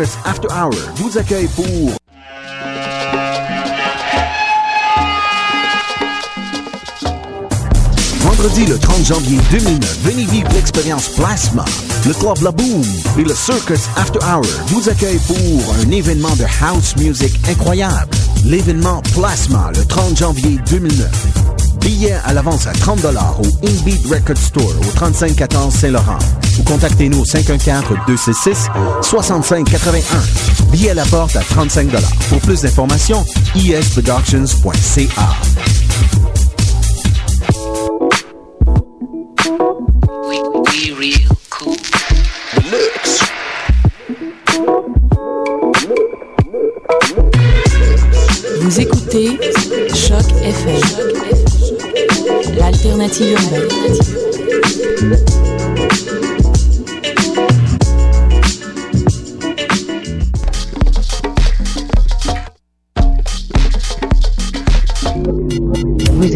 After Hour vous accueille pour Vendredi le 30 janvier 2009, venez vivre l'expérience Plasma. Le Club La Boom et le Circus After Hour vous accueillent pour un événement de house music incroyable. L'événement Plasma le 30 janvier 2009. Billets à l'avance à 30 au Inbeat Record Store au 3514 Saint-Laurent. Ou contactez-nous au 514-266-6581. Billets à la porte à 35 Pour plus d'informations, esproductions.ca. Vous écoutez Choc FM, l'alternative urbaine.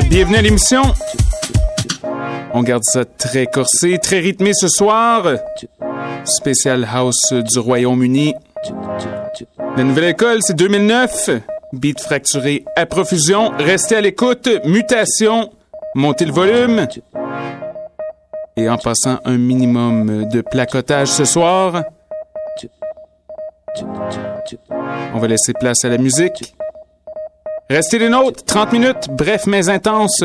Bienvenue à l'émission. On garde ça très corsé, très rythmé ce soir. Spécial House du Royaume-Uni. La nouvelle école, c'est 2009. Beat fracturé à profusion. Restez à l'écoute. Mutation. Montez le volume. Et en passant un minimum de placotage ce soir, on va laisser place à la musique. Restez les nôtres, 30 minutes, bref mais intense.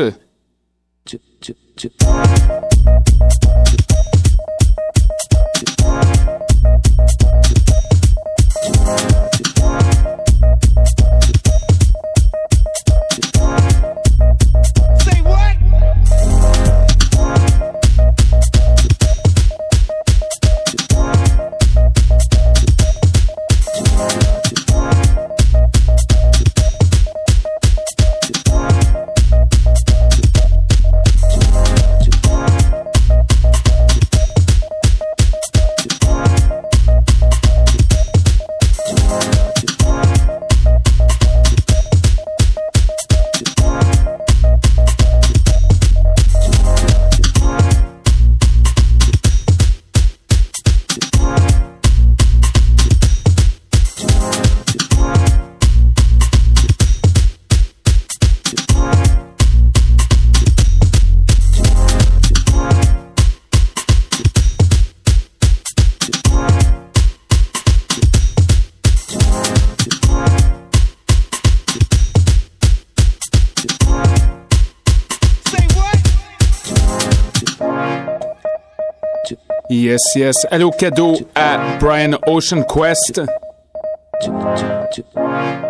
Yes, yes. Allô, cadeau à Brian Ocean Quest.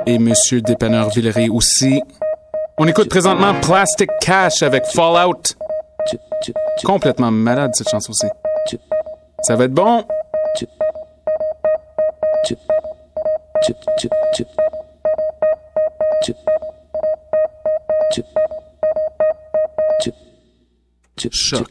Et Monsieur Dépanneur Villeray aussi. On écoute présentement Plastic Cash avec Fallout. Complètement malade cette chanson aussi. Ça va être bon? Choc.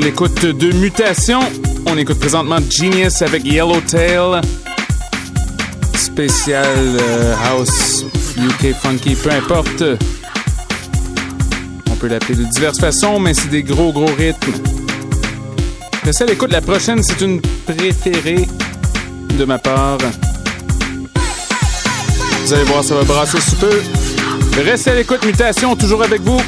L'écoute de Mutation. On écoute présentement Genius avec Yellowtail. Spécial euh, House UK Funky, peu importe. On peut l'appeler de diverses façons, mais c'est des gros gros rythmes. Restez à l'écoute, la prochaine c'est une préférée de ma part. Vous allez voir, ça va brasser sous peu. Restez à l'écoute, Mutation, toujours avec vous.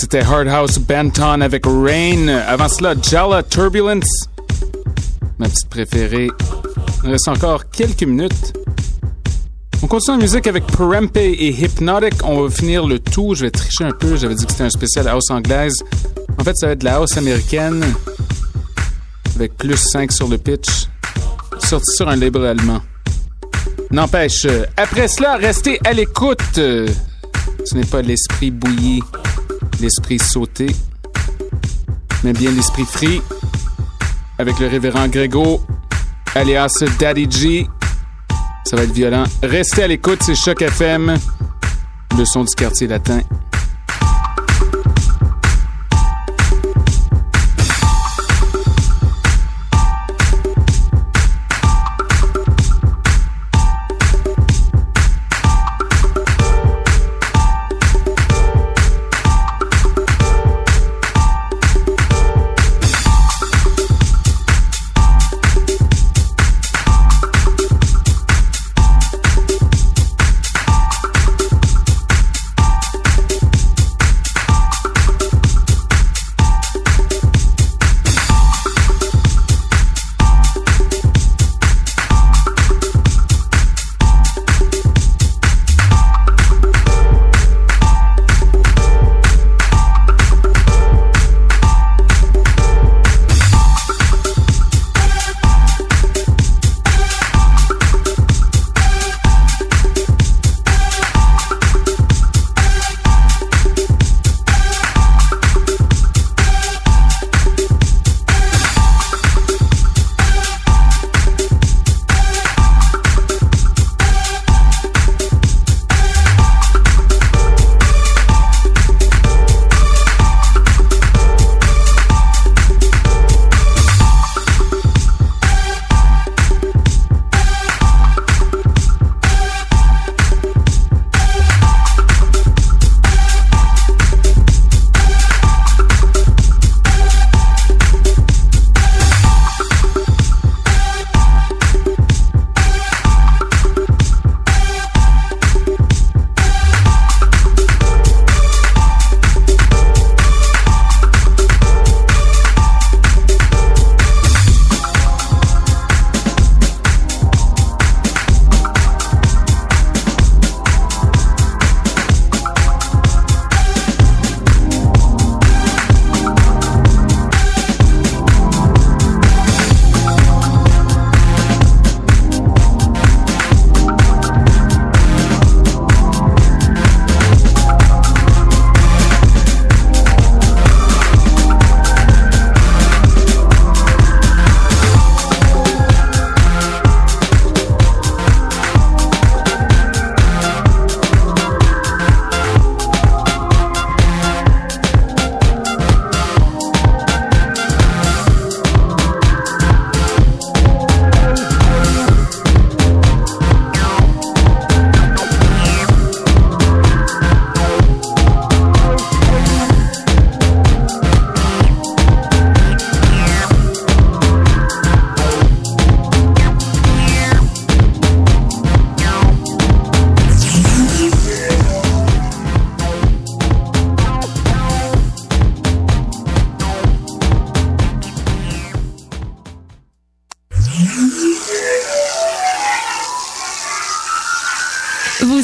C'était Hard House Banton avec Rain. Avant cela, Jala Turbulence. Ma petite préférée. Il reste encore quelques minutes. On continue en musique avec Perempe et Hypnotic. On va finir le tout. Je vais tricher un peu. J'avais dit que c'était un spécial house anglaise. En fait, ça va être de la house américaine. Avec plus 5 sur le pitch. Sorti sur un label allemand. N'empêche, après cela, restez à l'écoute. Ce n'est pas l'esprit bouilli, l'esprit sauté, mais bien l'esprit frit. Avec le révérend Grégo, alias Daddy G. Ça va être violent. Restez à l'écoute, c'est Choc FM, le son du quartier latin.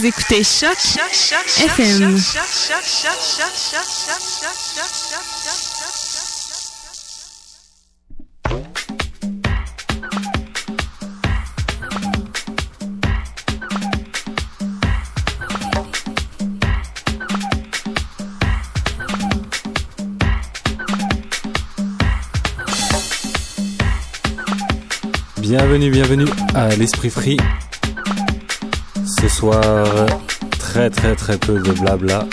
Écoutez Choc, FM. Bienvenue, bienvenue à l'Esprit Free soir, très très très peu de blabla,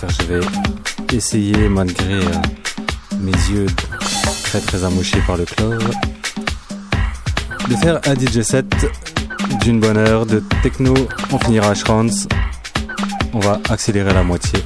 car je vais essayer, malgré euh, mes yeux très très amochés par le chlore, de faire un DJ set d'une bonne heure de techno. On finira à On va accélérer la moitié.